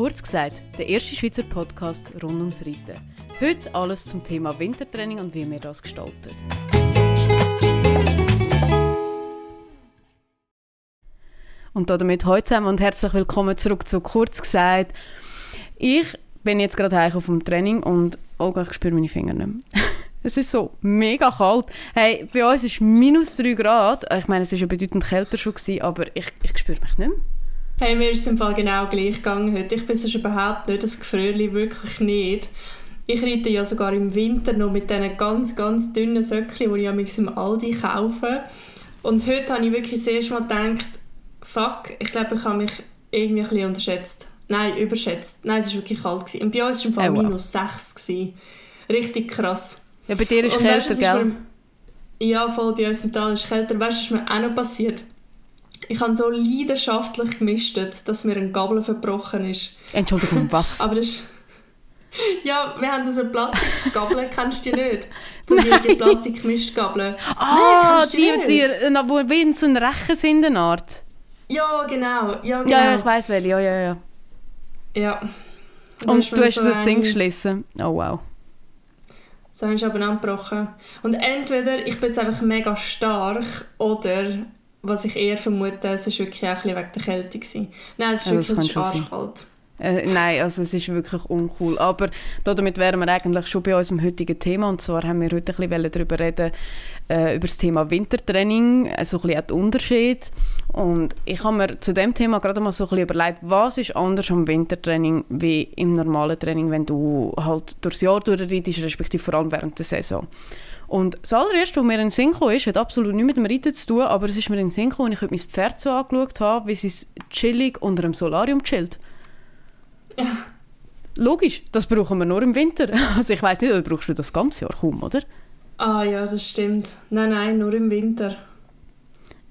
Kurz gesagt, der erste Schweizer Podcast rund ums Reiten. Heute alles zum Thema Wintertraining und wie wir das gestalten. Und damit heute zusammen und herzlich willkommen zurück zu Kurz gesagt. Ich bin jetzt gerade heim auf dem Training und oh, ich spüre meine Finger nicht mehr. Es ist so mega kalt. Hey, bei uns ist minus 3 Grad. Ich meine, es war ja bedeutend kälter schon, aber ich, ich spüre mich nicht mehr. Hey, mir ist es im Fall genau gleich gegangen heute. Ich bin sonst überhaupt nicht das Gefrierli, wirklich nicht. Ich reite ja sogar im Winter noch mit diesen ganz, ganz dünnen Söckchen, die ich im Aldi kaufe. Und heute habe ich wirklich erste Mal gedacht, fuck, ich glaube, ich habe mich irgendwie ein bisschen unterschätzt. Nein, überschätzt. Nein, es war wirklich kalt. Gewesen. Und bei uns war es im Fall oh, wow. minus 6. Gewesen. Richtig krass. Ja, bei dir ist es kälter, gell? Mir, ja, voll bei uns im Tal ist es kälter. Weißt du, was mir auch noch passiert? Ich habe so leidenschaftlich gemistet, dass mir ein Gabel verbrochen ist. Entschuldigung, was? Aber das ja, wir haben so Plastikgabeln, kennst du die nicht? So die, die Plastikmischgabeln. Ah, Nein, die, die, die, wo wie so ein Rechen sind, eine Art. Ja, genau. Ja, genau. ja ich weiß welche. Ja, ja, ja. Ja. Und, Und du hast so das Ding geschlossen. Oh, wow. So habe ich abeinander gebrochen. Und entweder ich bin jetzt einfach mega stark oder, was ich eher vermute, es war wirklich auch ein bisschen wegen der Kälte. Gewesen. Nein, es ist ja, wirklich arschkalt. Äh, nein, also es ist wirklich uncool. Aber damit wären wir eigentlich schon bei unserem heutigen Thema. Und zwar haben wir heute ein bisschen darüber reden, äh, über das Thema Wintertraining, also ein bisschen den Unterschied. Und ich habe mir zu dem Thema gerade mal so ein bisschen überlegt, was ist anders am Wintertraining wie im normalen Training, wenn du halt durchs Jahr durchreitest, respektive vor allem während der Saison. Und das allererste, was mir in den Sinn kam, ist, hat absolut nichts mit dem Reiten zu tun, aber es ist mir in den Sinn gekommen, als ich mein Pferd so angeschaut habe, wie sie chillig unter einem Solarium chillt. Ja. Logisch, das brauchen wir nur im Winter. Also ich weiß nicht, oder brauchst du das ganze Jahr kaum, oder? Ah ja, das stimmt. Nein, nein, nur im Winter.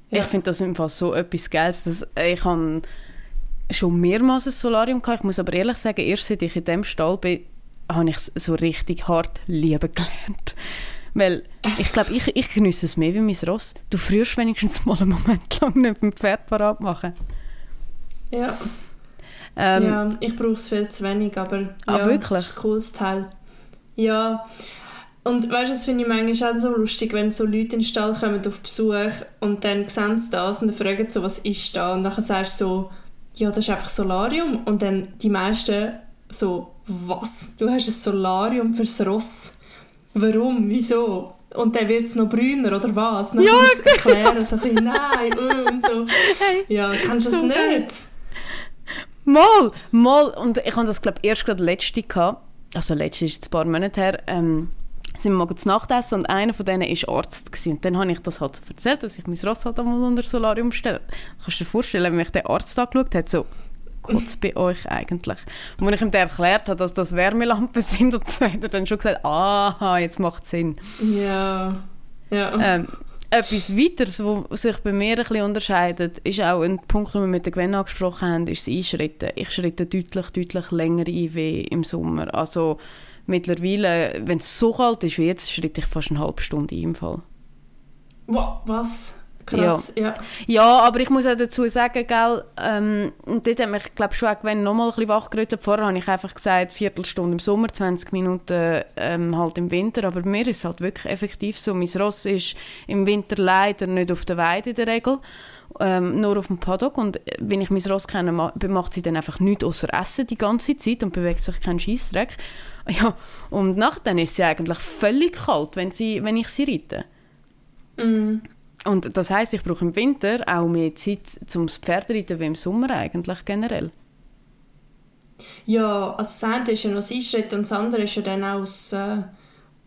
Ja. Ich finde das im Fall so etwas Geiles. Dass ich habe schon mehrmals ein Solarium gehabt. Ich muss aber ehrlich sagen, erst seit ich in diesem Stall bin, habe ich es so richtig hart lieben gelernt. Weil ich glaube, ich, ich genieße es mehr wie mein Ross. Du frierst wenigstens mal einen Moment lang nicht mit dem Pferd parat machen. Ja. Ähm, ja, ich brauche es viel zu wenig, aber ah, ja, wirklich? das ist ein cooles Teil. Ja, und weißt du, das finde ich manchmal auch so lustig, wenn so Leute in den Stall kommen auf Besuch und dann sehen sie das und dann fragen so, was ist da? Und dann sagst du so, ja, das ist einfach Solarium. Und dann die meisten so, was? Du hast ein Solarium fürs Ross? Warum? Wieso? Und dann wird es noch brüner, oder was? Dann ja, musst du erklären, so ein bisschen, nein, uh, und so. Hey, ja, kennst du das so nicht? Geil. Mal, mal. Und ich hatte das, glaube ich, erst gerade letzte gehabt. Also letzte ist jetzt ein paar Monate her. Ähm, sind wir mal zu Nacht essen und einer von denen war Arzt. Gewesen. Und dann habe ich das halt erzählt, dass ich mein Ross halt einmal unter Solarium stelle. Kannst du dir vorstellen, wenn mich der Arzt angeschaut hat, so, Gott bei euch eigentlich? Und wenn ich ihm erklärt habe, dass das Wärmelampen sind, und so, hat er dann schon gesagt, aha, jetzt macht es Sinn. Ja, ja. Ähm, etwas weiteres, was sich bei mir ein bisschen unterscheidet, ist auch ein Punkt, den wir mit der Gwen angesprochen haben, ist das Einschritten. Ich schritte deutlich, deutlich länger ein wie im Sommer. Also mittlerweile, wenn es so kalt ist wie jetzt, schritte ich fast eine halbe Stunde ein im Fall. Was? Krass, ja. ja. Ja, aber ich muss auch dazu sagen, gell, ähm, und dort hat mich, glaube schon wenn noch mal ein bisschen wachgerüttelt. Vorher habe ich einfach gesagt, Viertelstunde im Sommer, 20 Minuten ähm, halt im Winter. Aber mir ist es halt wirklich effektiv so. Mein Ross ist im Winter leider nicht auf der Weide in der Regel. Ähm, nur auf dem Paddock und wenn ich mein Ross kenne, macht sie dann einfach nichts außer Essen die ganze Zeit und bewegt sich keinen Scheißdreck. Ja, und nachher ist sie eigentlich völlig kalt, wenn, sie, wenn ich sie reite. Mm. Und das heißt, ich brauche im Winter auch mehr Zeit zum Pferdereiten wie im Sommer eigentlich generell. Ja, also das eine ist ja noch das Einschritten und das andere ist ja dann auch das äh,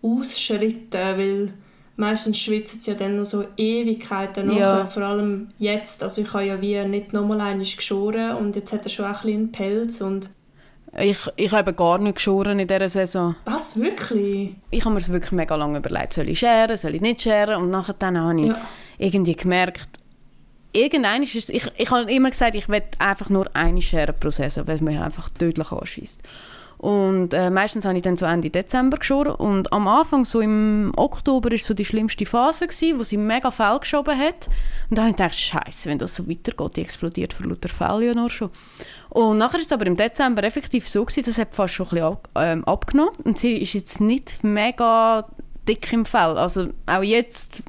Ausschritten, weil meistens schwitzen sie ja dann noch so Ewigkeiten ja. vor allem jetzt. Also ich habe ja wie nicht nochmal einmal geschoren und jetzt hat er schon auch ein bisschen Pelz und ich, ich habe gar nicht geschoren in dieser Saison. Was, wirklich? Ich habe mir das wirklich mega lange überlegt, soll ich scheren, soll ich nicht scheren und nachher dann habe ich ja. irgendwie gemerkt, irgendein ist es, ich, ich habe immer gesagt, ich will einfach nur eine Schere pro Saison, weil es mich einfach tödlich anschießt. Und äh, meistens habe ich dann so Ende Dezember geschoren. Und am Anfang, so im Oktober, war so die schlimmste Phase, gewesen, wo sie mega Fell geschoben hat. Und dann habe ich gedacht, Scheiße, wenn das so weitergeht, die explodiert vor lauter Fell ja nur schon. Und nachher ist es aber im Dezember effektiv so gewesen, das hat fast schon ein bisschen ab, ähm, abgenommen. Und sie ist jetzt nicht mega dick im Fell. Also auch jetzt,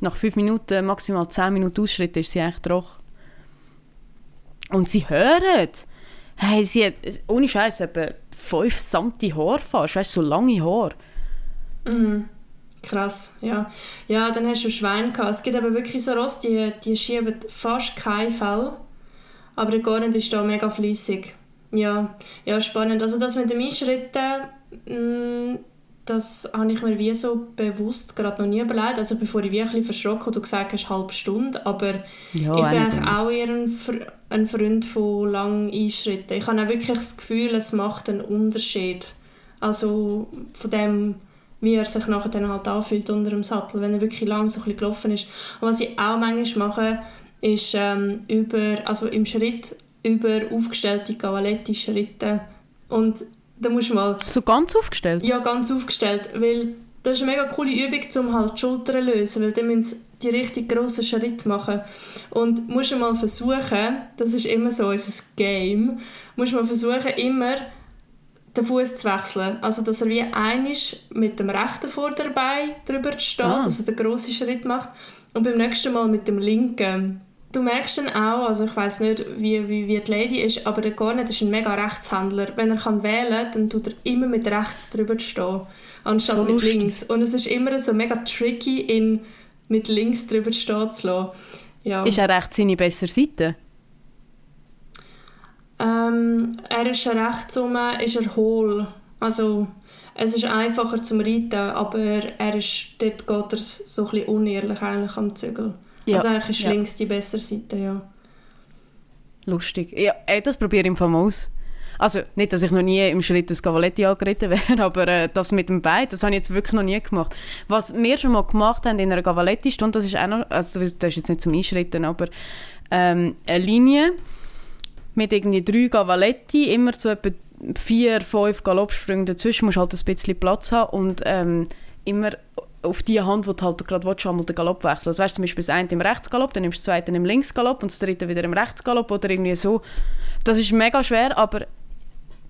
nach fünf Minuten, maximal zehn Minuten Ausschritt, ist sie eigentlich trocken. Und sie hören. Hey, sie hat, ohne Scheiß 5 cm Haar fast, weißt du, so lange Haare. Mhm. Krass, ja. Ja, dann hast du Schwein gehabt. Es gibt aber wirklich so Ross, die, die schieben fast kein Fell. Aber der Gornet ist da mega fließig. Ja, ja, spannend. Also das mit dem Einschritten, mm, das habe ich mir wie so bewusst gerade noch nie überlegt. Also bevor ich wirklich verschrocken und du gesagt hast, halbe Stunde, aber ja, ich bin eigentlich auch eher ein, ein Freund von langen Einschritten. Ich habe auch wirklich das Gefühl, es macht einen Unterschied. Also von dem, wie er sich nachher dann halt anfühlt unter dem Sattel, wenn er wirklich lang so ein bisschen gelaufen ist. Und was ich auch manchmal mache, ist ähm, über, also im Schritt über aufgestellte Cavaletti-Schritte. Und da musst du mal... So ganz aufgestellt? Ja, ganz aufgestellt, weil das ist eine mega coole Übung, um halt die Schultern zu lösen, weil dann müssen sie die richtig grossen Schritte machen. Und musst du mal versuchen, das ist immer so unser Game, musst du mal versuchen, immer den Fuß zu wechseln. Also, dass er wie einisch mit dem rechten Vorderbein drüber steht, ah. dass er den grossen Schritt macht, und beim nächsten Mal mit dem linken. Du merkst dann auch, also ich weiß nicht, wie, wie, wie die Lady ist, aber der Garnet ist ein mega Rechtshändler. Wenn er kann wählen kann, dann tut er immer mit rechts drüber stehen, anstatt so mit lustig. links. Und es ist immer so mega tricky, ihn mit links drüber stehen zu lassen. Ja. Ist er rechts seine bessere Seite? Ähm, er ist rechts rum, ist er hohl. Also es ist einfacher zum Reiten, aber er ist, dort geht er so ein bisschen unehrlich eigentlich am Zügel. Ja. Also eigentlich ist ja. links die bessere Seite, ja. Lustig. Ja, das probiere ich im Fall aus. Also nicht, dass ich noch nie im Schritt des Cavaletti angeritten wäre, aber äh, das mit dem Bein, das habe ich jetzt wirklich noch nie gemacht. Was wir schon mal gemacht haben in einer Cavaletti-Stunde, das ist auch noch, also das ist jetzt nicht zum Einschritten, aber ähm, eine Linie mit irgendwie drei Cavaletti, immer so etwa vier, fünf Galoppsprünge dazwischen, musst halt ein bisschen Platz haben und ähm, immer auf die Hand, wo du halt gerade willst, einmal den Galopp wechseln. Also weißt, zum Beispiel das eine im Rechtsgalopp, dann nimmst du das zweite im Linksgalopp und das dritte wieder im Rechtsgalopp oder irgendwie so. Das ist mega schwer, aber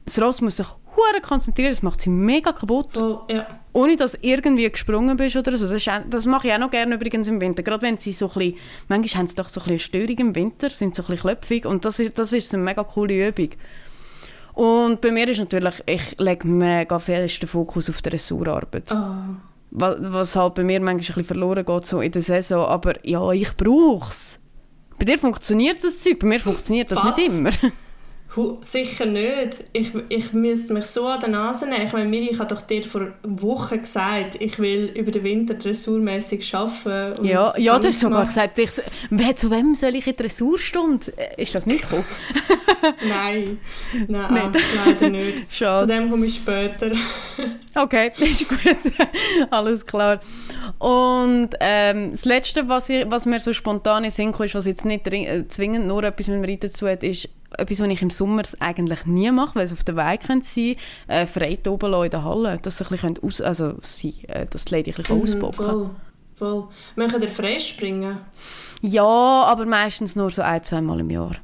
das Ross muss sich hure konzentrieren, das macht sie mega kaputt. Oh, ja. Ohne dass irgendwie gesprungen bist oder so. Das, ist, das mache ich auch noch gerne übrigens im Winter. Gerade wenn sie so ein bisschen, manchmal haben sie doch so ein bisschen Störung im Winter, sind so ein bisschen klöpfig und das ist, das ist eine mega coole Übung. Und bei mir ist natürlich, ich lege mega fest den Fokus auf die Ressurarbeit. Oh. Was, halt bei mir manchmal ein bisschen verloren geht so in der Saison. Aber ja, ich brauche es. Bei dir funktioniert das Zeug, bei mir funktioniert das was? nicht immer. Sicher nicht. Ich, ich müsste mich so an der Nase nehmen. Ich meine, Miri, ich habe doch dir vor Wochen gesagt, ich will über den Winter dressurmäßig arbeiten. Ja, ja du hast sogar gesagt, ich, zu wem soll ich in die Dressurstunde? Äh, ist das nicht gekommen? nein, nein, nein. leider nicht. Schade. Zu dem komme ich später. okay, ist gut. Alles klar. Und ähm, das Letzte, was, ich, was mir so spontan in Sinn ist, was jetzt nicht äh, zwingend nur etwas mit dem Reiten zu hat, ist etwas, was ich im Sommer eigentlich nie mache, weil es auf der Weg sein könnte, äh, frei oben in der Halle, dass sie ein bisschen aus, also sie, äh, dass die Lady ein bisschen mhm, ausbocken voll, voll. Möchten ihr frei springen? Ja, aber meistens nur so ein, zwei Mal im Jahr.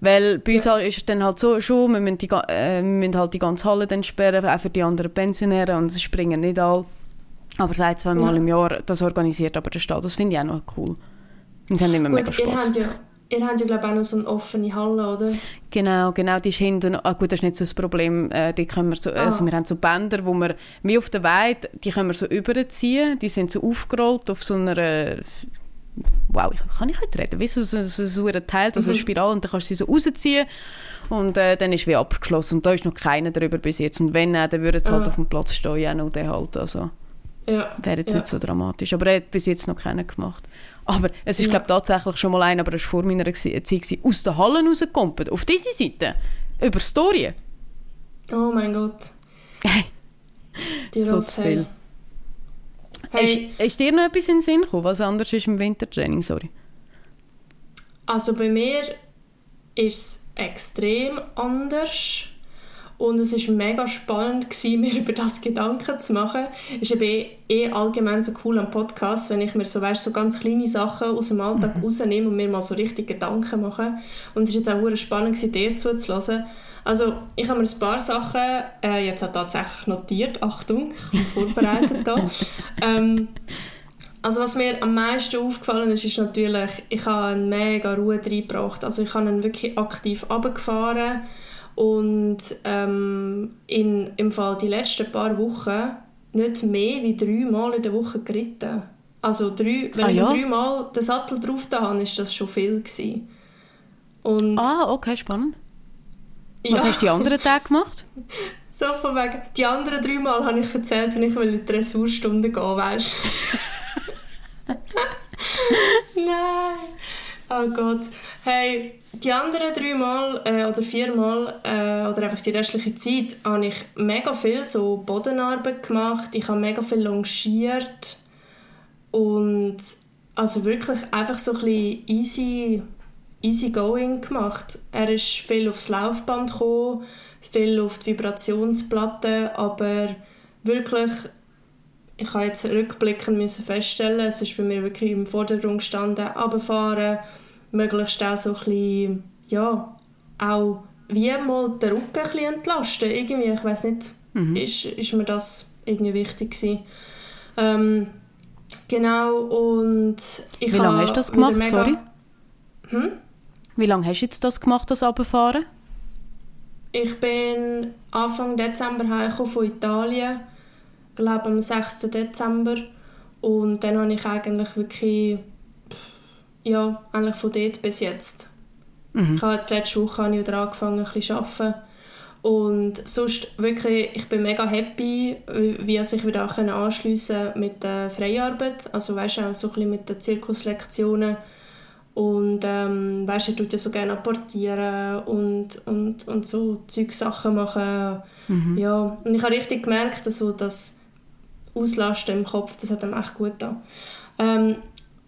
Weil bei uns ja. ist es dann halt so schon, wir müssen, die, äh, wir müssen halt die ganze Halle dann sperren, auch für die anderen Pensionäre und sie springen nicht alle. Aber seit zwei Mal ja. im Jahr, das organisiert aber der Staat, das finde ich auch noch cool. Und sie haben immer Gut, mega Spaß. Ihr habt ja Ihr habt ja glaube auch noch so eine offene Halle, oder? Genau, genau, die ist hinten, ah gut, das ist nicht so das Problem, äh, die können wir, so, ah. also wir haben so Bänder, wo wir, wie auf der Weide, die können wir so überziehen, die sind so aufgerollt auf so einer, wow, kann ich heute reden, wie so, so, so, so ein Teil, also eine mhm. Spirale und dann kannst du sie so rausziehen und äh, dann ist wie abgeschlossen und da ist noch keiner drüber bis jetzt und wenn, äh, dann würde es halt ah. auf dem Platz stehen, ja, noch der halt, also ja. wäre jetzt ja. nicht so dramatisch, aber er hat bis jetzt noch keiner gemacht. Aber es ist, ja. glaube tatsächlich schon mal ein, aber es war vor meiner Zeit, aus den Hallen rausgekommen. Auf diese Seite. Über Storien. Oh mein Gott. Hey. Die so zu viel. Hey. Ist, ist, dir noch etwas in den Sinn gekommen, was anders ist im Wintertraining? Sorry. Also bei mir ist es extrem anders. Und es war mega spannend, gewesen, mir über das Gedanken zu machen. Es ist eben eh allgemein so cool am Podcast, wenn ich mir so, weißt, so ganz kleine Sachen aus dem Alltag mhm. rausnehme und mir mal so richtig Gedanken mache. Und es ist jetzt auch spannend, gewesen, dir zuzuhören. Also ich habe mir ein paar Sachen äh, jetzt auch tatsächlich notiert. Achtung, ich bin vorbereitet da. ähm, also was mir am meisten aufgefallen ist, ist natürlich, ich habe eine mega Ruhe reingebracht. Also ich habe ihn wirklich aktiv runtergefahren und ähm, in, im Fall die letzten paar Wochen nicht mehr wie drei Mal in der Woche geritten. Also drei, wenn ah, ich ja? dreimal den Sattel drauf da habe, ist das schon viel gewesen. Und ah, okay, spannend. Was ja. hast du die anderen Tage gemacht? so von wegen, die anderen drei Mal habe ich erzählt, wenn ich in die Dressurstunde gehen weißt Nein. Oh Gott. Hey, die anderen drei äh, oder vier Mal äh, oder einfach die restliche Zeit habe ich mega viel so Bodenarbeit gemacht. Ich habe mega viel longiert und also wirklich einfach so ein bisschen easy, easy going gemacht. Er ist viel aufs Laufband gekommen, viel auf die Vibrationsplatte, aber wirklich ich habe jetzt rückblickend müssen feststellen, es ist bei mir wirklich im Vordergrund gestanden, runterfahren, möglichst auch so ein bisschen, ja, auch wie mal den Rücken ein bisschen entlasten. Irgendwie, ich weiß nicht, mhm. ist, ist mir das irgendwie wichtig gewesen. Ähm, genau, und ich Wie lange hast du das gemacht, mega... sorry? Hm? Wie lange hast du jetzt das gemacht, das Runterfahren? Ich bin Anfang Dezember von Italien glaube am 6. Dezember und dann habe ich eigentlich wirklich ja, eigentlich von dort bis jetzt. Mhm. Ich habe jetzt letzte Woche habe ich wieder angefangen ein bisschen zu arbeiten und sonst wirklich, ich bin mega happy, wie ich sich wieder anschliessen mit der Freiarbeit, also weißt auch so ein bisschen mit den Zirkuslektionen und ähm, weißt du, tut ja so gerne apportieren und, und, und so Zeugsachen machen. Mhm. Ja, und ich habe richtig gemerkt, also, dass auslasten im Kopf, das hat ihm echt gut getan. Ähm,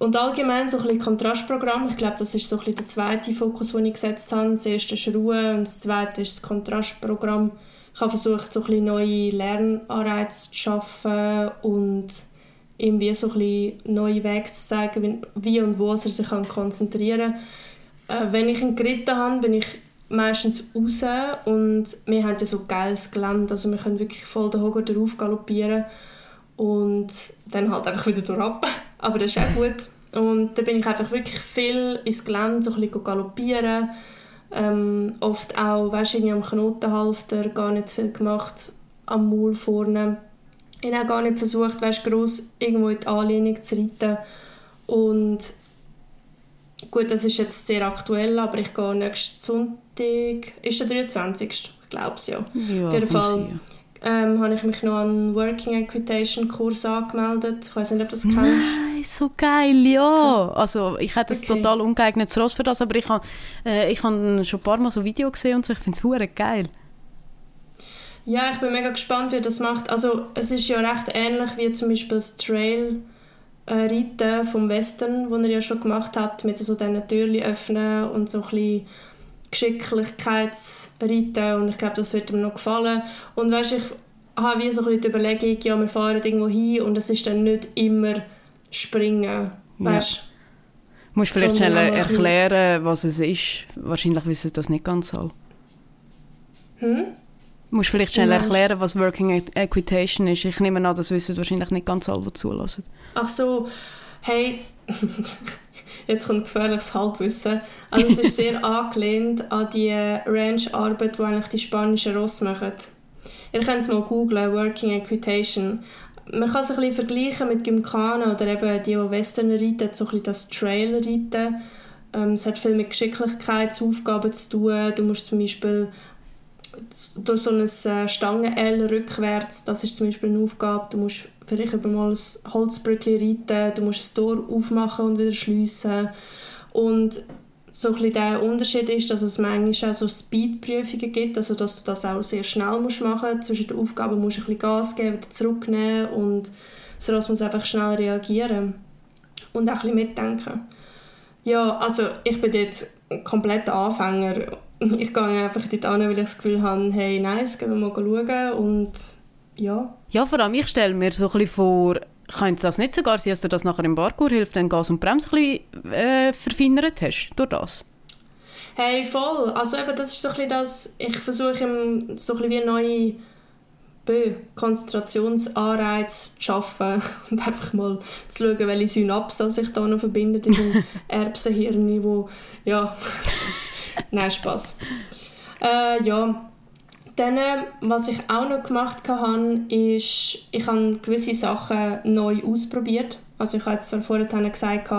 und allgemein so ein bisschen Kontrastprogramm, ich glaube, das ist so ein bisschen der zweite Fokus, den ich gesetzt habe. Das erste ist Ruhe und das zweite ist das Kontrastprogramm. Ich habe versucht, so ein bisschen neue Lernanreize zu schaffen und irgendwie so ein bisschen neue Wege zu zeigen, wie und wo er sich konzentrieren kann. Äh, wenn ich einen geritten habe, bin ich meistens raus und wir haben ja so geiles Gelände, also wir können wirklich voll den Hoger drauf galoppieren und dann halt einfach wieder durch Aber das ist auch gut. Und dann bin ich einfach wirklich viel ins Gelände, so ein bisschen galoppieren. Ähm, oft auch, weißt du, am Knotenhalfter gar nicht zu viel gemacht, am Maul vorne. Ich habe gar nicht versucht, weißt, gross irgendwo in die Anlehnung zu reiten. Und gut, das ist jetzt sehr aktuell, aber ich gehe nächsten Sonntag, ist der 23. Ich glaube es ja. ja. Auf jeden Fall ähm, habe ich mich noch an einen Working Equitation Kurs angemeldet. Ich weiß nicht, ob du das kennst. Nein, so geil, ja. Also ich hätte okay. total ungeeignetes Ross für das, aber ich habe äh, ich hab schon ein paar Mal so Videos gesehen und so, ich finde es geil. Ja, ich bin mega gespannt, wie er das macht. Also es ist ja recht ähnlich wie zum Beispiel das Trail äh, Reiten vom Western, das er ja schon gemacht hat, mit so diesen Türen öffnen und so ein bisschen Geschicklichkeitsreiten und ich glaube, das wird ihm noch gefallen. Und weißt, ich habe wie so ein die Überlegung, ja, wir fahren irgendwo hin und es ist dann nicht immer Springen, weißt? Ja. Du musst vielleicht schnell erklären, was es ist. Wahrscheinlich wissen das nicht ganz alle. Hm? Du musst vielleicht schnell erklären, was Working Equitation ist. Ich nehme an, das wissen wahrscheinlich nicht ganz alle, die zulassen. Ach so, hey, jetzt kommt gefährliches Halbwissen. Also es ist sehr angelehnt an die Ranch-Arbeit, die eigentlich die spanischen Ross machen. Ihr könnt es mal googlen, Working Equitation. Man kann es ein bisschen vergleichen mit Gymkhana oder eben die, die Western reiten, so ein bisschen das Trail-Reiten. Ähm, es hat viel mit Geschicklichkeitsaufgaben zu tun. Du musst zum Beispiel durch so ein äh, Stangen-L rückwärts, das ist zum Beispiel eine Aufgabe, du musst vielleicht über mal ein Holzbrückchen reiten, du musst ein Tor aufmachen und wieder schliessen und so ein der Unterschied ist, dass es manchmal auch so Speedprüfungen gibt, also dass du das auch sehr schnell musst machen musst. Zwischen den Aufgaben musst du ein bisschen Gas geben, wieder zurücknehmen und so dass man einfach schnell reagieren und auch ein bisschen mitdenken. Ja, also ich bin jetzt komplett Anfänger ich gehe einfach dort an, weil ich das Gefühl habe, hey, nice, gehen wir mal schauen und ja. Ja, vor allem, ich stelle mir so ein bisschen vor, könnte das nicht sogar sein, dass du das nachher im Parkour hilft, dann Gas und Bremse ein bisschen äh, verfeinert hast durch das? Hey, voll. Also eben, das ist so ein bisschen das, ich versuche so ein bisschen wie neue Bö, Konzentrationsanreiz zu schaffen und einfach mal zu schauen, welche Synapsen sich da noch verbinden in dem Erbsenhirn, wo, ja, nein, Spaß. Äh, ja, dann, was ich auch noch gemacht habe, ist, ich habe gewisse Sachen neu ausprobiert. Also ich habe jetzt vorhin gesagt,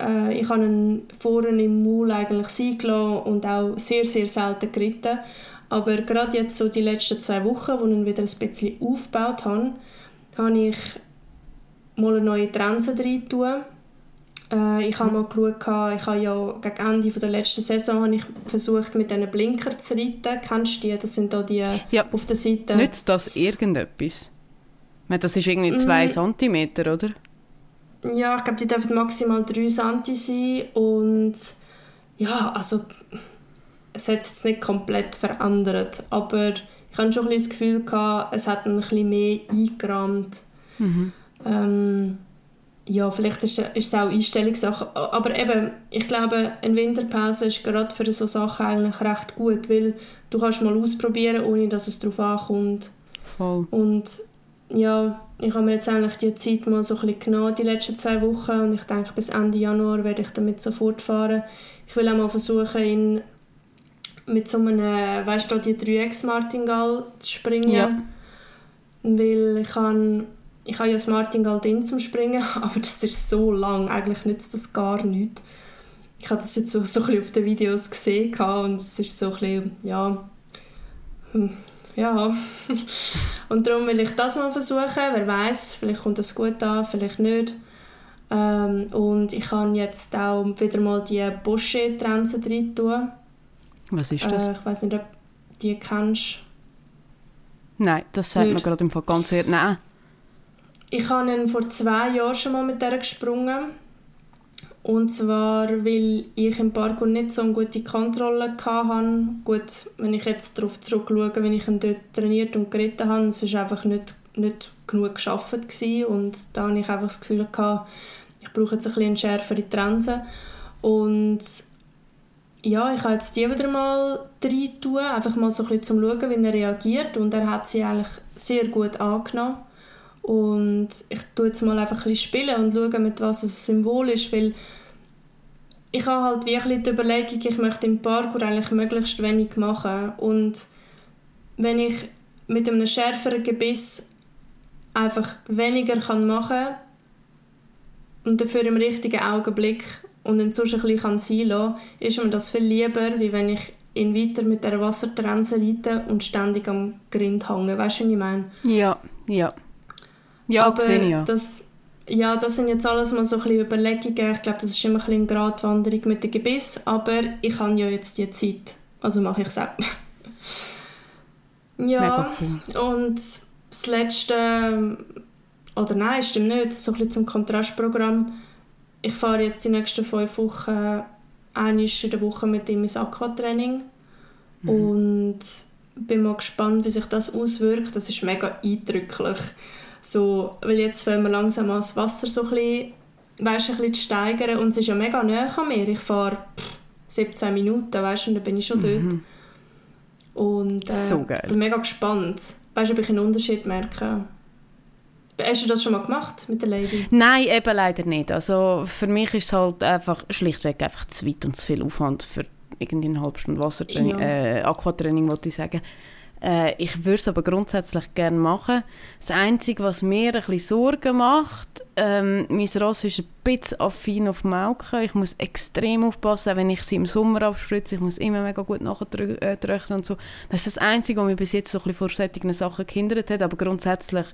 äh, ich habe ihn vorne im Maul eigentlich sein und auch sehr, sehr selten geritten. Aber gerade jetzt so die letzten zwei Wochen, wo ich ihn wieder ein bisschen aufgebaut habe, habe ich mal eine neue Trense rein. Äh, ich habe mal geschaut, ich habe ja gegen Ende der letzten Saison habe ich versucht, mit diesen Blinker zu reiten. Kennst du die? Das sind da die ja. auf der Seite. Nützt das irgendetwas? Das ist irgendwie 2 mm. cm, oder? Ja, ich glaube, die dürfen maximal 3 cm sein und ja, also es hat jetzt nicht komplett verändert, aber ich hatte schon ein das Gefühl, gehabt, es hat ein bisschen mehr eingerahmt. Mhm. Ähm, ja, vielleicht ist, ist es auch Einstellungssache, aber eben, ich glaube, eine Winterpause ist gerade für so Sachen eigentlich recht gut, weil du kannst mal ausprobieren, ohne dass es darauf ankommt. Voll. Und ja, ich habe mir jetzt eigentlich die Zeit mal so ein bisschen genommen, die letzten zwei Wochen, und ich denke, bis Ende Januar werde ich damit sofort fahren. Ich will auch mal versuchen, ihn mit so einem, weißt du, die 3X Martingall zu springen. Ja. Weil ich habe, ich habe ja das Martingall drin zum Springen, aber das ist so lang, eigentlich nützt das gar nichts. Ich habe das jetzt so, so ein bisschen auf den Videos gesehen und es ist so ein bisschen, ja, hm, ja. und darum will ich das mal versuchen. Wer weiß, vielleicht kommt das gut an, vielleicht nicht. Ähm, und ich kann jetzt auch wieder mal die Bosche-Trense drin tun. Was ist das? Äh, ich weiß nicht, ob du die kennst. Nein, das sagt nicht. mir gerade im Fall ganz ehrlich. Nein. Ich habe ihn vor zwei Jahren schon mal mit der gesprungen. Und zwar, weil ich im Parkour nicht so eine gute Kontrolle hatte. Gut, wenn ich jetzt darauf zurückschaue, wenn ich ihn dort trainiert und geritten habe, es war einfach nicht, nicht genug geschafft. Und da hatte ich einfach das Gefühl, ich brauche jetzt ein bisschen schärfere Trense. Und ja, ich habe jetzt die wieder mal rein tun, einfach mal so ein bisschen zum schauen, wie er reagiert und er hat sie eigentlich sehr gut angenommen und ich tue jetzt mal einfach ein bisschen spielen und schauen, mit was es Symbol ist, weil ich habe halt wirklich die Überlegung, ich möchte im Parkour eigentlich möglichst wenig machen und wenn ich mit einem schärferen Gebiss einfach weniger kann machen kann und dafür im richtigen Augenblick und ihn sonst ein bisschen sein lassen, ist mir das viel lieber, wie wenn ich ihn weiter mit der Wassertrense reite und ständig am Grind hänge. Weißt du, was ich meine? Ja, ja. Ja, Aber ich, ja. Das, ja, das sind jetzt alles mal so ein bisschen Überlegungen. Ich glaube, das ist immer ein bisschen eine Gratwanderung mit dem Gebiss, aber ich habe ja jetzt die Zeit, also mache ich es auch. ja, und das letzte, oder nein, stimmt nicht, so ein bisschen zum Kontrastprogramm ich fahre jetzt die nächsten fünf Wochen einmal in der Woche mit ihm ins Aquatraining mhm. und bin mal gespannt, wie sich das auswirkt. Das ist mega eindrücklich. So, weil jetzt fangen wir langsam an, das Wasser so ein bisschen, weißt, ein bisschen zu steigern und es ist ja mega nah an mir. Ich fahre 17 Minuten, weißt, und dann bin ich schon mhm. dort. Und äh, so geil. bin mega gespannt. Weißt du, ob ich einen Unterschied merke? Hast du das schon mal gemacht mit der Lady? Nein, eben leider nicht. Also für mich ist es halt einfach schlichtweg einfach zu weit und zu viel Aufwand für irgendwie eine halbe Stunde Wassertraining, ja. äh, Aquatraining, wollte ich sagen. Äh, ich würde es aber grundsätzlich gerne machen. Das Einzige, was mir ein bisschen Sorgen macht, ähm, mein Ross ist ein bisschen affin auf Melken. Ich muss extrem aufpassen, wenn ich sie im Sommer abspritze. Ich muss immer mega gut nachtröchnen äh, und so. Das ist das Einzige, was mich bis jetzt so ein bisschen vor solchen Sachen gehindert hat. Aber grundsätzlich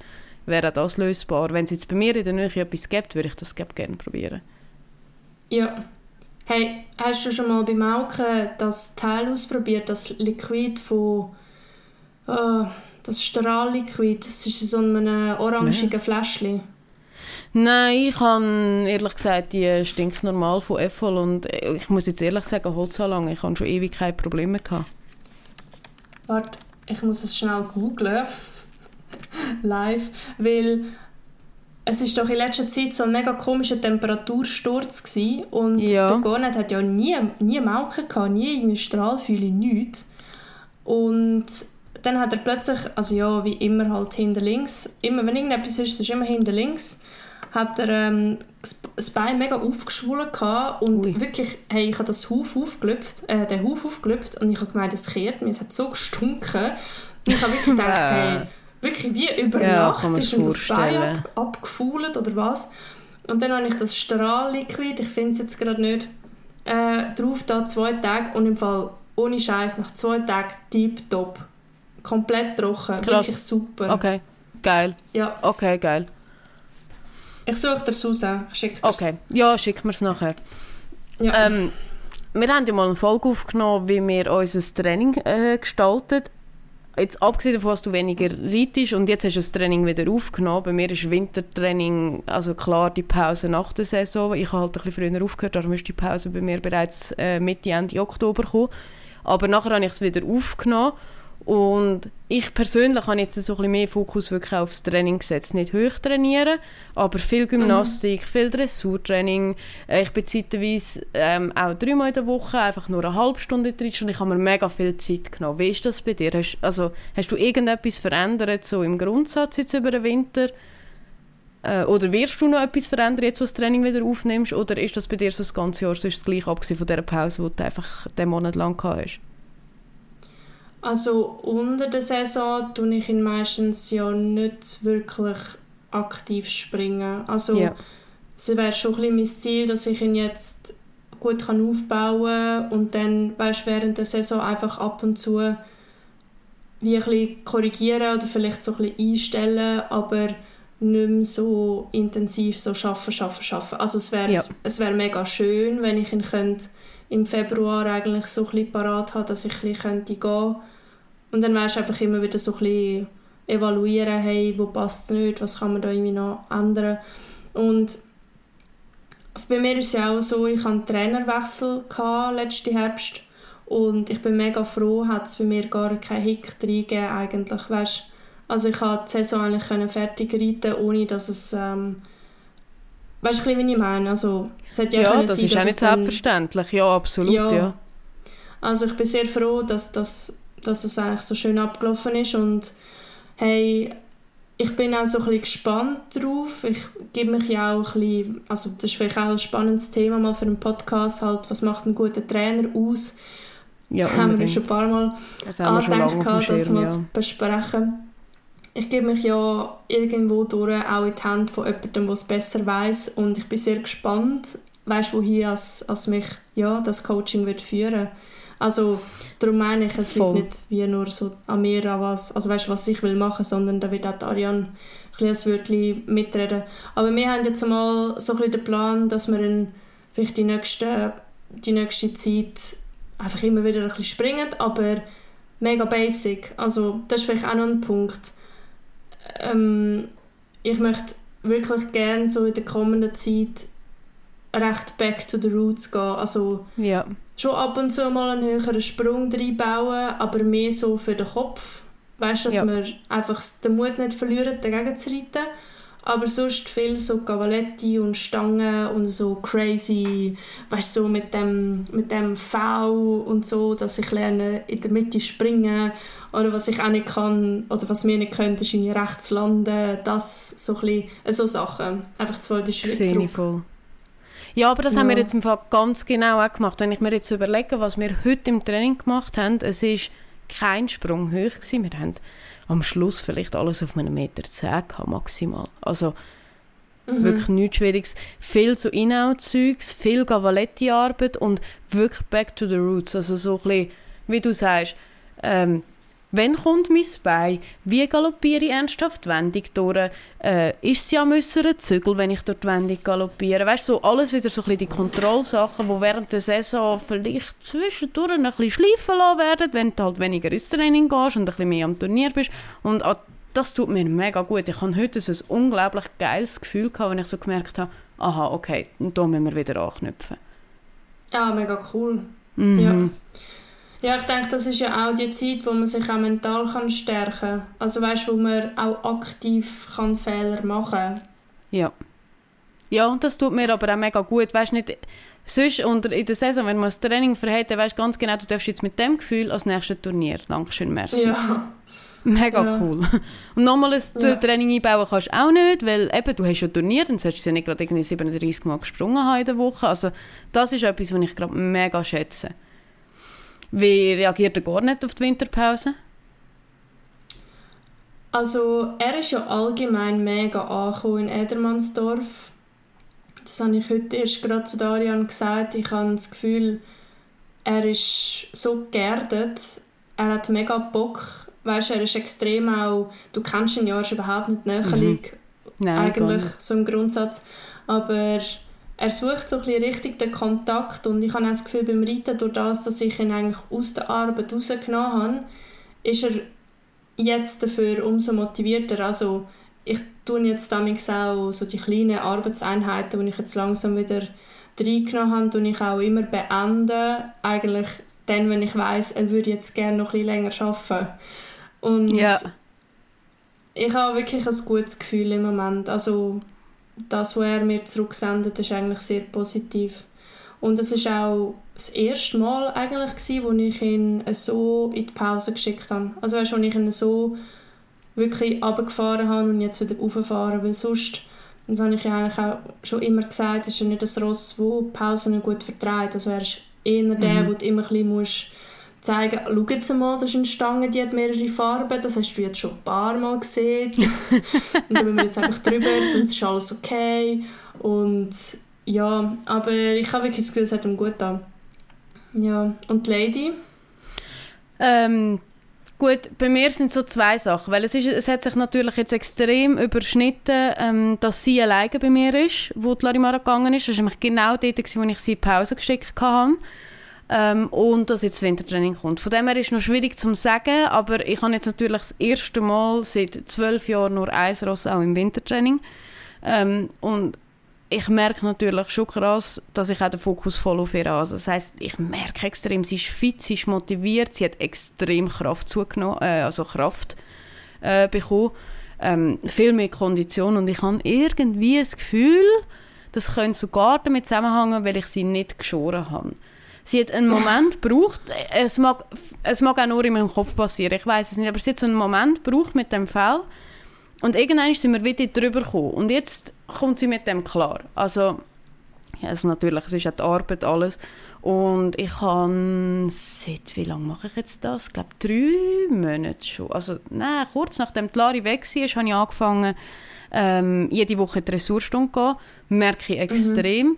wäre das lösbar. Wenn es jetzt bei mir in der Nähe etwas gibt, würde ich das gerne probieren. Ja. Hey, hast du schon mal beim Mauken das Teil ausprobiert, das Liquid von... Oh, das Strahlliquid, das ist so ein orangiger Fläschchen. Nein, ich habe ehrlich gesagt die stinknormal von Effol und ich muss jetzt ehrlich sagen, Holzanlange, ich habe schon ewig keine Probleme gehabt. Warte, ich muss es schnell googlen. Live, weil es ist doch in letzter Zeit so ein mega komischer Temperatursturz gewesen und Ja. der Gornet hat ja nie, nie Melken gehabt, nie irgendwie Strahlfühle, nichts. Und dann hat er plötzlich, also ja, wie immer halt hinter links, immer wenn irgendetwas ist, es ist immer hinter links, hat er ähm, das- Bein mega aufgeschwollen gehabt und Ui. wirklich, hey, ich habe das Huf aufgelüpft, äh, den Huf aufgelüpft und ich habe gemeint, es kehrt mir, es hat so gestunken und ich habe wirklich gedacht, hey, wirklich wie über Ja, Nacht ist ihm das Bein ab, abgefault oder was. Und dann habe ich das Strahlliquid, ich finde es jetzt gerade nicht, äh, drauf da zwei Tage und im Fall ohne Scheiß nach zwei Tagen tiptop. Komplett trocken, Krass. wirklich super. Okay, geil. Ja, Okay, geil. ich suche dir raus, schicke dir's. Okay, ja, schick mir es nachher. Ja. Ähm, wir haben ja mal eine Folge aufgenommen, wie wir unser Training äh, gestalten. Jetzt abgesehen davon, dass du weniger reitest und jetzt hast du das Training wieder aufgenommen. Bei mir ist Wintertraining, also klar die Pause nach der Saison. Ich habe halt ein bisschen früher aufgehört, darum ist die Pause bei mir bereits äh, Mitte, Ende Oktober gekommen. Aber nachher habe ich es wieder aufgenommen und ich persönlich habe jetzt so ein bisschen mehr Fokus wirklich aufs Training gesetzt. Nicht hoch trainieren, aber viel Gymnastik, viel Dressurtraining. Äh, Ich bin zeitweise ähm, auch dreimal in der Woche einfach nur eine halbe Stunde drin und ich habe mir mega viel Zeit genommen. Wie ist das bei dir? Hast, also, hast du irgendetwas verändert so im Grundsatz jetzt über den Winter? Äh, oder wirst du noch etwas verändern, jetzt, du das Training wieder aufnimmst? Oder ist das bei dir so das ganze Jahr so ist es gleich, abgesehen von dieser Pause, die du einfach den Monat lang gehabt hast? Also unter der Saison tue ich ihn meistens ja nicht wirklich aktiv springen. Also Ja. es wäre schon ein mein Ziel, dass ich ihn jetzt gut kann aufbauen kann und dann weißt, während der Saison einfach ab und zu wie ein bisschen korrigieren oder vielleicht so ein bisschen einstellen, aber nicht mehr so intensiv so schaffen, schaffen, schaffen. Also es wäre Ja. es wäre mega schön, wenn ich ihn könnte im Februar eigentlich so ein bisschen parat habe, dass ich ein bisschen könnte gehen und dann weißt du einfach immer wieder so ein bisschen evaluieren, hey, wo passt es nicht, was kann man da irgendwie noch ändern und bei mir ist es ja auch so, ich hatte einen Trainerwechsel letzten Herbst und ich bin mega froh, hat es bei mir gar keinen Hick reingegeben eigentlich, weißt also ich konnte die Saison eigentlich können fertig reiten, ohne dass es, ähm, weißt du, wie ich meine, also es hätte ja, Ja, das sein, ist auch nicht selbstverständlich. Ja, absolut, Ja. ja. also ich bin sehr froh, dass, dass, dass es eigentlich so schön abgelaufen ist und hey, ich bin auch so ein bisschen gespannt drauf. Ich gebe mich ja auch ein bisschen, also das ist vielleicht auch ein spannendes Thema mal für einen Podcast, halt, was macht ein guter Trainer aus? Ja, haben wir schon ein paar Mal angedenkt, das mal ja. zu besprechen. Ich gebe mich ja irgendwo durch auch in die Hände von jemandem, der es besser weiß und ich bin sehr gespannt, weißt wohin als, als mich ja, das Coaching wird führen. Also darum meine ich, es Voll. liegt nicht wie nur so an mir, an was, also weißt, was ich will machen, sondern da wird auch Ariane ein ein Wörtchen mitreden. Aber wir haben jetzt einmal so ein bisschen den Plan, dass wir in, vielleicht die nächste, die nächste Zeit einfach immer wieder ein bisschen springen, aber mega basic. Also das ist vielleicht auch noch ein Punkt. Ähm, ich möchte wirklich gerne so in der kommenden Zeit recht back to the roots gehen. Also Ja, schon ab und zu mal einen höheren Sprung reinbauen, aber mehr so für den Kopf. Weißt du, dass Ja. wir einfach den Mut nicht verlieren, dagegen zu reiten. Aber sonst viel so Cavaletti und Stangen und so crazy, weißt du, so mit dem, mit dem V und so, dass ich lerne in der Mitte springen oder was ich auch nicht kann oder was wir nicht können, ist in rechts landen, das so ein bisschen, äh, so Sachen. Einfach zwei Schritte sehe ich zurück. voll. Ja, aber das haben wir Ja. jetzt im Fall ganz genau auch gemacht. Wenn ich mir jetzt überlege, was wir heute im Training gemacht haben, es ist kein Sprung hoch gewesen. Wir haben am Schluss vielleicht alles auf einem Meter zehn gehabt, maximal. Also Mhm. wirklich nichts Schwieriges. Viel so Inhoud-Zeugs, viel Gavaletti-Arbeit und wirklich back to the roots. Also so ein bisschen, wie du sagst, ähm, wenn kommt mein Bein, wie galoppiere ich ernsthaft die Wendung durch, äh, ist es ja müssen ein Zügel, wenn ich durch die Wendung galoppiere. Weißt du, so alles wieder so ein bisschen die Kontrollsachen, die während der Saison vielleicht zwischendurch ein bisschen schleifen lassen werden, wenn du halt weniger ins Training gehst und ein bisschen mehr am Turnier bist. Und an das tut mir mega gut. Ich habe heute so ein unglaublich geiles Gefühl gehabt, wenn ich so gemerkt habe, aha, okay, und da müssen wir wieder anknüpfen. Ja, mega cool. Mhm. Ja. Ja, ich denke, das ist ja auch die Zeit, wo man sich auch mental kann stärken kann. Also weißt, wo man auch aktiv kann Fehler machen kann. Ja. Ja, und das tut mir aber auch mega gut. Weißt nicht, sonst unter, in der Saison, wenn man das Training verhält, dann weißt du ganz genau, du darfst jetzt mit dem Gefühl als nächstes Turnier. Dankeschön, merci. Ja. Mega Ja. cool. Und nochmal ein Ja. Training einbauen kannst du auch nicht, weil eben, du hast ja turniert und solltest ja nicht gerade irgendwie 37 Mal gesprungen haben in der Woche. Also das ist etwas, was ich gerade mega schätze. Wie reagiert er gar nicht auf die Winterpause? Also er ist ja allgemein mega angekommen in Edermannsdorf. Das habe ich heute erst gerade zu Darian gesagt. Ich habe das Gefühl, er ist so geerdet. Er hat mega Bock. Weißt, er ist extrem auch... Du kennst ihn ja, er ist überhaupt nicht näherlich. Nein, gar eigentlich so im Grundsatz. Aber er sucht so ein bisschen richtig den Kontakt und ich habe das Gefühl, beim Reiten, durch das, dass ich ihn eigentlich aus der Arbeit rausgenommen habe, ist er jetzt dafür umso motivierter. Also ich tue jetzt damals auch so die kleinen Arbeitseinheiten, die ich jetzt langsam wieder reingenommen habe, tue ich auch immer beenden. Eigentlich dann, wenn ich weiß, er würde jetzt gerne noch ein bisschen länger arbeiten. Und Ja. ich habe wirklich ein gutes Gefühl im Moment. Also das, was er mir zurücksendet, ist eigentlich sehr positiv. Und es ist auch das erste Mal eigentlich gewesen, wo ich ihn so in die Pause geschickt habe. Also weißt, wo ich ihn so wirklich runtergefahren habe und jetzt wieder rauffahren, weil sonst, das habe ich ja eigentlich auch schon immer gesagt, ist er nicht das Ross, das Pausen gut vertreibt. Also er ist eher der, wo du immer ein bisschen musst zeigen, schau jetzt mal, das ist eine Stange, die hat mehrere Farben, das hast du jetzt schon ein paar Mal gesehen. und dann müssen wir jetzt einfach drüber und es ist alles okay. Und ja, aber ich habe wirklich das Gefühl, es hat ihm gut getan. Ja, und die Lady? Ähm, gut, bei mir sind so zwei Sachen, weil es, ist, es hat sich natürlich jetzt extrem überschnitten, ähm, dass sie alleine bei mir ist, wo die Larimara gegangen ist. Das war nämlich genau dort, wo ich sie in Pause geschickt habe. Ähm, und dass jetzt das Wintertraining kommt. Von dem her ist es noch schwierig zu sagen, aber ich habe jetzt natürlich das erste Mal seit zwölf Jahren nur ein Ross auch im Wintertraining. Ähm, und ich merke natürlich schon krass, dass ich auch den Fokus voll auf ihr habe. Also das heisst, ich merke extrem, sie ist fit, sie ist motiviert, sie hat extrem Kraft zugenommen, äh, also Kraft äh, bekommen, ähm, viel mehr Kondition und ich habe irgendwie das Gefühl, das könnte sogar damit zusammenhängen, weil ich sie nicht geschoren habe. Sie hat einen Moment gebraucht, es mag, es mag auch nur in meinem Kopf passieren, ich weiß es nicht, aber sie hat so einen Moment gebraucht mit dem Fall und irgendwann sind wir wieder drüber gekommen. Und jetzt kommt sie mit dem klar. Also, ja, also natürlich, es ist auch die Arbeit, alles. Und ich habe, seit wie lange mache ich jetzt das? Ich glaube, drei Monate schon. Also, nein, kurz nachdem die Lari weg war, habe ich angefangen, ähm, jede Woche die Ressourcenstunde zu gehen. Merke ich extrem.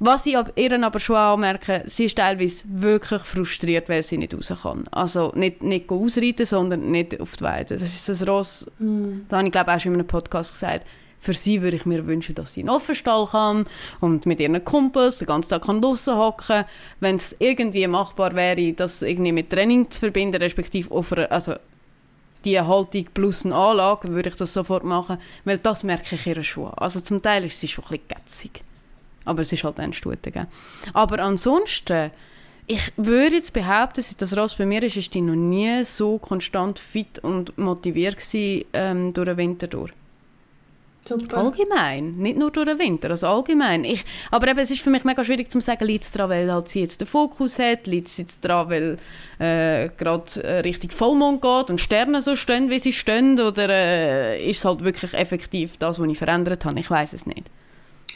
Was ich ab ihr aber schon auch merke, sie ist teilweise wirklich frustriert, weil sie nicht raus kann. Also nicht, nicht ausreiten, sondern nicht auf die Weide. Das ist das Ross, da habe ich glaube auch schon in einem Podcast gesagt, für sie würde ich mir wünschen, dass sie in den Offenstall kann und mit ihren Kumpels den ganzen Tag kann draussen hocken Wenn es irgendwie machbar wäre, das irgendwie mit Training zu verbinden, respektive auf einer, also die Haltung plus eine Anlage, würde ich das sofort machen, weil das merke ich ihr schon. Also zum Teil ist sie schon ein bisschen gätzig. Aber es ist halt eine Stute, gell? Aber ansonsten, ich würde jetzt behaupten, seit das Ross bei mir ist, ist die noch nie so konstant fit und motiviert gewesen, ähm, durch den Winter durch. Super. Allgemein, nicht nur durch den Winter, also allgemein. Ich, aber eben, es ist für mich mega schwierig zu sagen, liegt es daran, weil halt sie jetzt den Fokus hat, liegt es jetzt daran, weil äh, gerade äh, Richtung Vollmond geht und Sterne so stehen, wie sie stehen, oder äh, ist es halt wirklich effektiv das, was ich verändert habe? Ich weiß es nicht.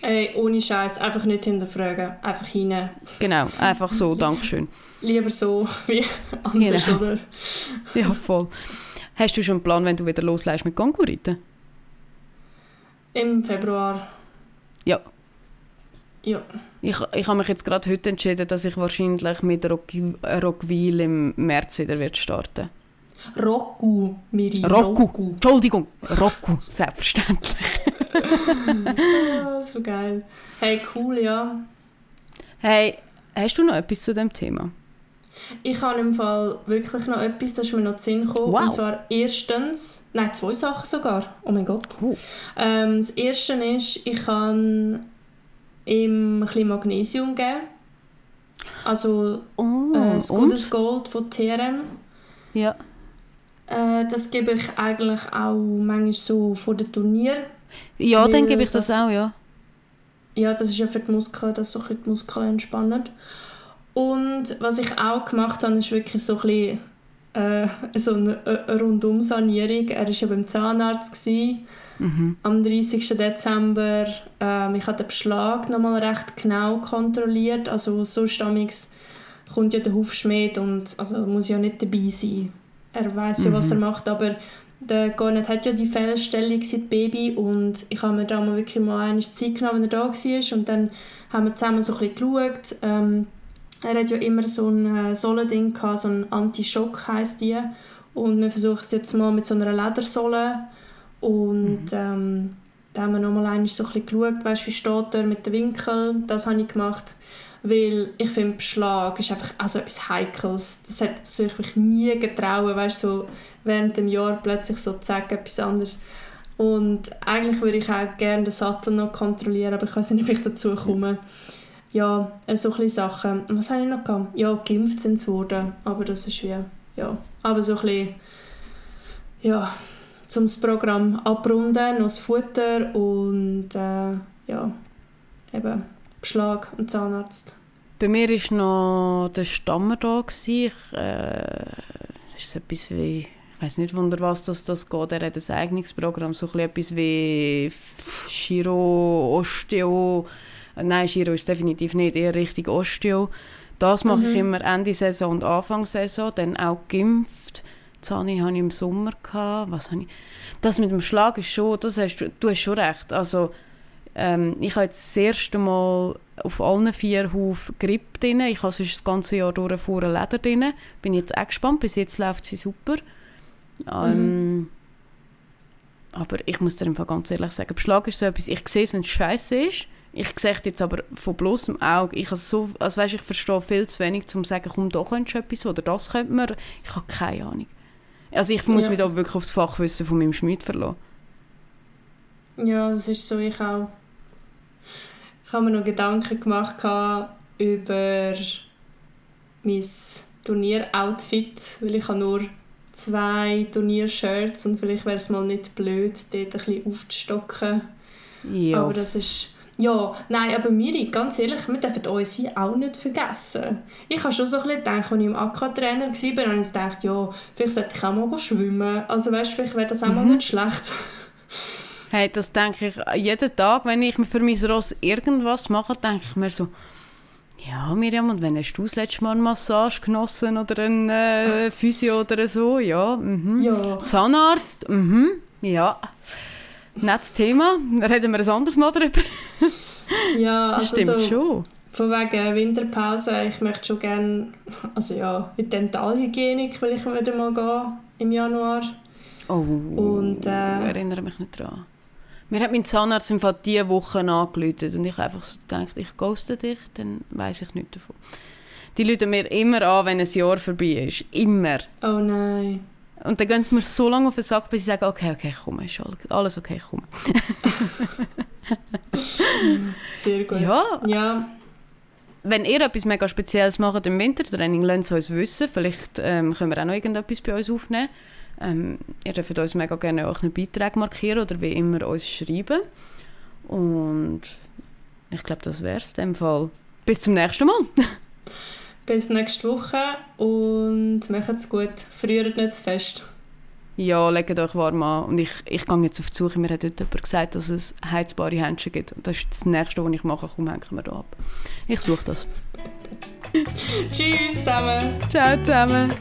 Ey, ohne Scheiß, einfach nicht hinterfragen, einfach hinein. Genau, einfach so, Dankeschön. Lieber so wie anders, Genau. oder? Ja, voll. Hast du schon einen Plan, wenn du wieder loslässt mit Konkurriten? Im Februar. Ja. Ja. Ich, ich habe mich jetzt gerade heute entschieden, dass ich wahrscheinlich mit Rock, Rockville im März wieder starten Roku, Miri. Rocku. Entschuldigung, Rocku, selbstverständlich. Ah, so geil. Hey, cool, ja. Hey, hast du noch etwas zu dem Thema? Ich habe im Fall wirklich noch etwas, das ist mir noch zu Sinn gekommen. Wow. Und zwar erstens, nein, zwei Sachen sogar. Oh mein Gott. Oh. Ähm, das erste ist, ich kann ihm ein bisschen Magnesium geben. Also Oh, äh, das Gold von TRM. Ja. Äh, das gebe ich eigentlich auch manchmal so vor dem Turnier. Ja, dann gebe ich das, das- auch, ja. Ja, das ist ja für die Muskeln, dass so die Muskeln entspannen. Und was ich auch gemacht habe, ist wirklich so ein bisschen äh, so eine, Rundum-Sanierung. Er war ja beim Zahnarzt. Gewesen, Mhm. am 30. Dezember. Ähm, ich habe den Beschlag nochmal recht genau kontrolliert. Also sonst amigs kommt ja der Hufschmied und also muss ja nicht dabei sein. Er weiß ja, was er macht, aber der Garnet hat ja die Fehlstellung seit Baby und ich habe mir da mal wirklich mal eine Zeit genommen, wenn er da war und dann haben wir zusammen so ein bisschen geschaut. Ähm, er hat ja immer so ein äh, Sohlending gehabt, so ein Anti-Schock heisst die und wir versuchen es jetzt mal mit so einer Ledersohle und ähm, da haben wir nochmal so ein bisschen geschaut, weißt, wie steht er mit den Winkeln, das habe ich gemacht. Weil ich finde, Beschlag ist einfach auch so etwas Heikles. Das hätte ich mich nie getrauen, weißt, so während dem Jahr plötzlich so zu sagen, etwas anderes. Und eigentlich würde ich auch gerne den Sattel noch kontrollieren, aber ich weiß nicht, ob ich dazu komme. Ja, äh, so ein bisschen Sachen. Was habe ich noch gehabt? Ja, geimpft sind sie worden, aber das ist wie, ja. Aber so ein bisschen, ja, zum Programm abrunden, noch das Futter und äh, ja, eben Beschlag und Zahnarzt. Bei mir war noch der Stammer da. Ich, äh, das ist etwas wie, ich weiß nicht, wunder was das, das geht. Er hat ein eigenes Programm, so etwas wie Chiro, Osteo. Nein, Chiro ist definitiv nicht, eher richtig Osteo. Das mache ich immer Ende Saison und Anfang Saison. Dann auch geimpft. Zahni hatte ich im Sommer. Gehabt. Was habe ich? Das mit dem Schlag ist schon, das hast, du du hast schon recht. Also, ähm, ich habe jetzt das erste Mal auf allen vier Hufen Grip drin. Ich habe sonst das ganze Jahr durch vorne Leder drin. Bin jetzt auch gespannt. Bis jetzt läuft sie super. Ähm, Aber ich muss dir einfach ganz ehrlich sagen, Beschlag ist so etwas, ich sehe es, wenn es scheiße ist. Ich sehe jetzt aber von bloßem Auge. Ich, habe so, also weißt, ich verstehe viel zu wenig, um zu sagen, komm, da könntest du etwas oder das könnte man. Ich habe keine Ahnung. Also ich muss Ja. mich da wirklich aufs Fachwissen von meinem Schmied verlassen. Ja, das ist so, ich auch. Ich habe mir noch Gedanken gemacht über mein Turnieroutfit, weil ich habe nur zwei Turniershirts und vielleicht wäre es mal nicht blöd, dort ein bisschen aufzustocken. Ja. Aber das ist... Ja, nein, aber Miri, ganz ehrlich, wir dürfen uns wie auch nicht vergessen. Ich habe schon so ein bisschen gedacht, als ich im Aquatrainer war, habe ich gedacht, ja, vielleicht sollte ich auch mal schwimmen. Also weißt, vielleicht wäre das auch mal nicht schlecht. Hey, das denke ich jeden Tag, wenn ich mir für mein Ross irgendwas mache, denke ich mir so, ja Miriam, und wenn hast du das letzte Mal eine Massage genossen oder ein äh, Physio oder so? Ja, mhm. Ja, Zahnarzt, mhm. ja. Nettes Thema, reden wir ein anderes Mal darüber. ja also Stimmt so, schon. Von wegen Winterpause, ich möchte schon gerne, also ja, in die Dentalhygienik will ich wieder mal gehen im Januar. Oh, Und, äh, ich erinnere mich nicht dran. Mir hat mein Zahnarzt im Fall diese Woche angerufen und ich einfach so gedacht, ich ghoste dich, dann weiß ich nichts davon. Die rufen mir immer an, wenn ein Jahr vorbei ist. Immer. Oh nein. Und dann gehen sie mir so lange auf den Sack, bis ich sage, okay, okay, komm, ist all- alles okay, komm. Sehr gut. Ja. Ja, Wenn ihr etwas mega Spezielles macht im Wintertraining, lasst es uns wissen. Vielleicht ähm, können wir auch noch irgendetwas bei uns aufnehmen. Ähm, ihr dürft uns mega gerne auch einen Beitrag markieren oder wie immer uns schreiben. Und ich glaube, das wäre es in dem Fall. Bis zum nächsten Mal. bis nächste Woche und macht's gut. Friert nicht zu fest. Ja, legt euch warm an. Und ich, ich gehe jetzt auf die Suche. Mir hat heute jemand gesagt, dass es heizbare Händchen gibt. Und das ist das Nächste, was ich mache. Komm, hängen wir da ab. Ich suche das. Tschüss zusammen. Ciao zusammen.